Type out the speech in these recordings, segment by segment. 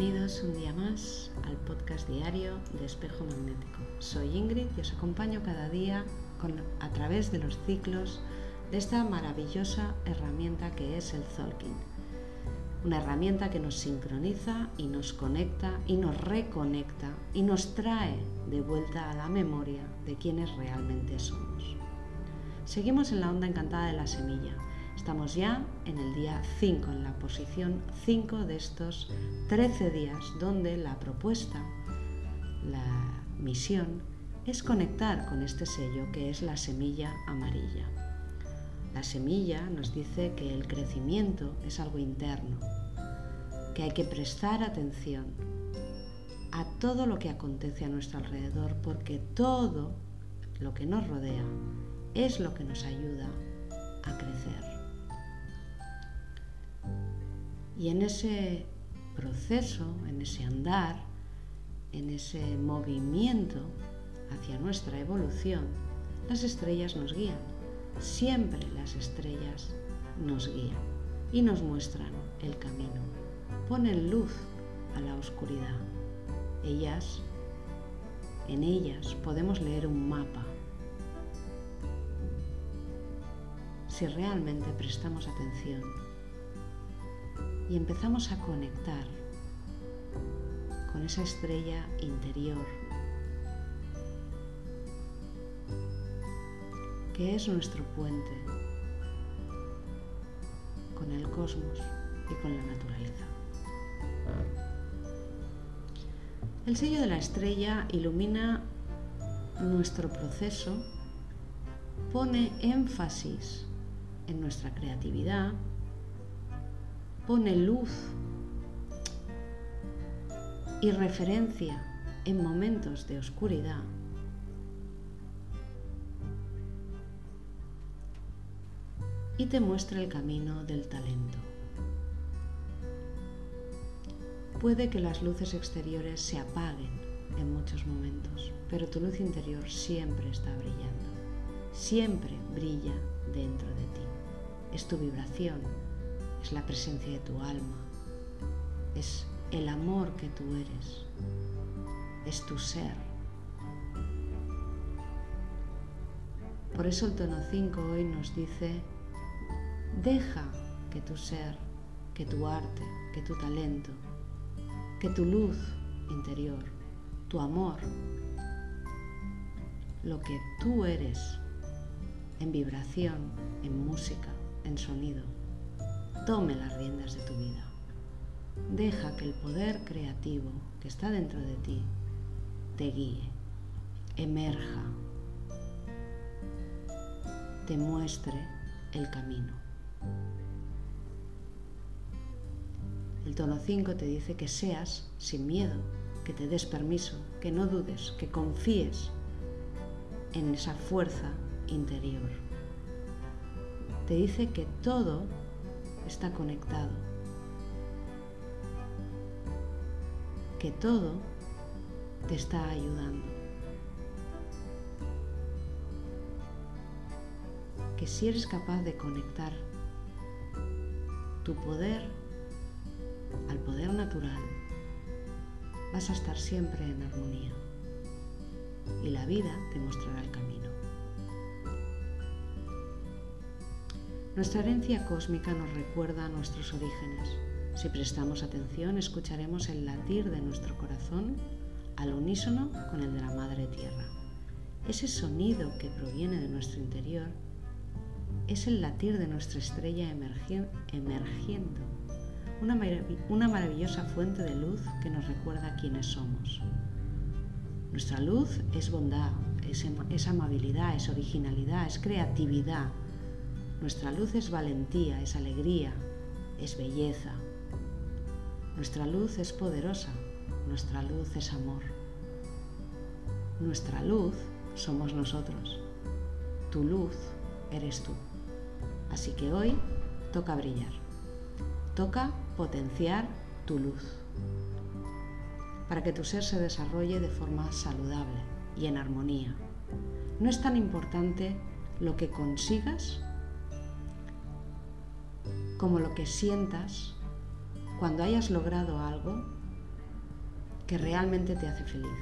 Bienvenidos un día más al podcast diario de Espejo Magnético. Soy Ingrid y os acompaño cada día a través de los ciclos de esta maravillosa herramienta que es el Zolkin. Una herramienta que nos sincroniza y nos conecta y nos reconecta y nos trae de vuelta a la memoria de quienes realmente somos. Seguimos en la onda encantada de la semilla Estamos ya en el día 5, en la posición 5 de estos 13 días, donde la propuesta, la misión, es conectar con este sello que es la semilla amarilla. La semilla nos dice que el crecimiento es algo interno, que hay que prestar atención a todo lo que acontece a nuestro alrededor, porque todo lo que nos rodea es lo que nos ayuda a crecer. Y en ese proceso, en ese andar, en ese movimiento hacia nuestra evolución, las estrellas nos guían. Siempre las estrellas nos guían y nos muestran el camino. Ponen luz a la oscuridad. Ellas, en ellas podemos leer un mapa. Si realmente prestamos atención y empezamos a conectar con esa estrella interior que es nuestro puente con el cosmos y con la naturaleza. El sello de la estrella ilumina nuestro proceso, pone énfasis en nuestra creatividad, pone luz y referencia en momentos de oscuridad. Y te muestra el camino del talento. Puede que las luces exteriores se apaguen en muchos momentos, pero tu luz interior siempre está brillando, siempre brilla dentro de ti. Es tu vibración es la presencia de tu alma, es el amor que tú eres, es tu ser. Por eso el tono 5 hoy nos dice, deja que tu ser, que tu arte, que tu talento, que tu luz interior, tu amor, lo que tú eres en vibración, en música, en sonido, tome las riendas de tu vida. Deja que el poder creativo que está dentro de ti te guíe, emerja, te muestre el camino. El tono 5 te dice que seas sin miedo, que te des permiso, que no dudes, que confíes en esa fuerza interior. Te dice que todo está conectado. Que todo te está ayudando. Que si eres capaz de conectar tu poder al poder natural, vas a estar siempre en armonía y la vida te mostrará el camino. Nuestra herencia cósmica nos recuerda a nuestros orígenes. Si prestamos atención, escucharemos el latir de nuestro corazón al unísono con el de la Madre Tierra. Ese sonido que proviene de nuestro interior es el latir de nuestra estrella emergiendo, una, una maravillosa fuente de luz que nos recuerda quiénes somos. Nuestra luz es bondad, es amabilidad, es originalidad, es creatividad, nuestra luz es valentía, es alegría, es belleza. Nuestra luz es poderosa, nuestra luz es amor. Nuestra luz somos nosotros. Tu luz eres tú. Así que hoy toca brillar. Toca potenciar tu luz para que tu ser se desarrolle de forma saludable y en armonía. No es tan importante lo que consigas como lo que sientas cuando hayas logrado algo que realmente te hace feliz,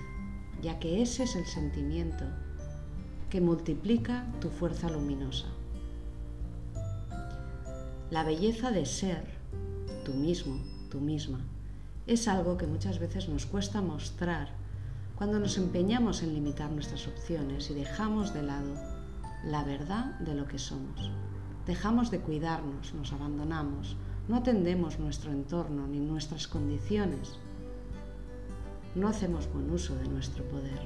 ya que ese es el sentimiento que multiplica tu fuerza luminosa. La belleza de ser tú mismo, tú misma, es algo que muchas veces nos cuesta mostrar cuando nos empeñamos en limitar nuestras opciones y dejamos de lado la verdad de lo que somos. Dejamos de cuidarnos, nos abandonamos, no atendemos nuestro entorno ni nuestras condiciones. No hacemos buen uso de nuestro poder.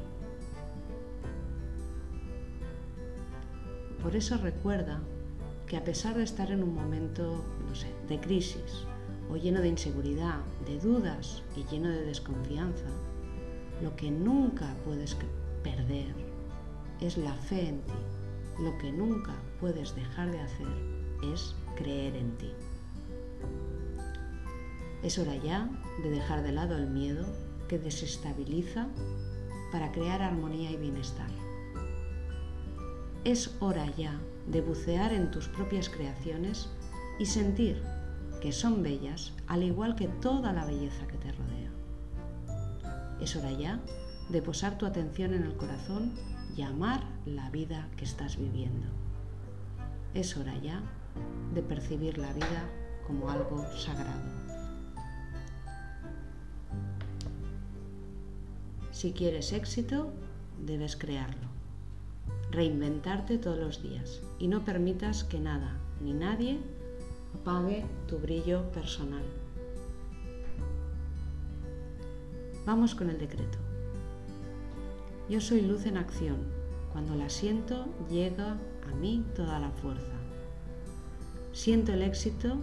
Por eso recuerda que a pesar de estar en un momento, no sé, de crisis o lleno de inseguridad, de dudas y lleno de desconfianza, lo que nunca puedes perder es la fe en ti. Lo que nunca puedes dejar de hacer es creer en ti. Es hora ya de dejar de lado el miedo que desestabiliza para crear armonía y bienestar. Es hora ya de bucear en tus propias creaciones y sentir que son bellas al igual que toda la belleza que te rodea. Es hora ya de posar tu atención en el corazón y amar la vida que estás viviendo. Es hora ya de percibir la vida como algo sagrado. Si quieres éxito, debes crearlo. Reinventarte todos los días y no permitas que nada ni nadie apague tu brillo personal. Vamos con el decreto. Yo soy luz en acción. Cuando la siento, llega a mí toda la fuerza. Siento el éxito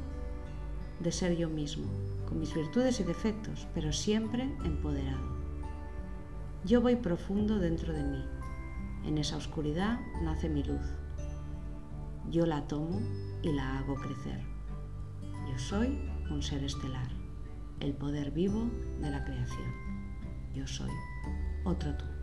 de ser yo mismo, con mis virtudes y defectos, pero siempre empoderado. Yo voy profundo dentro de mí. En esa oscuridad nace mi luz. Yo la tomo y la hago crecer. Yo soy un ser estelar, el poder vivo de la creación. Yo soy otro tú.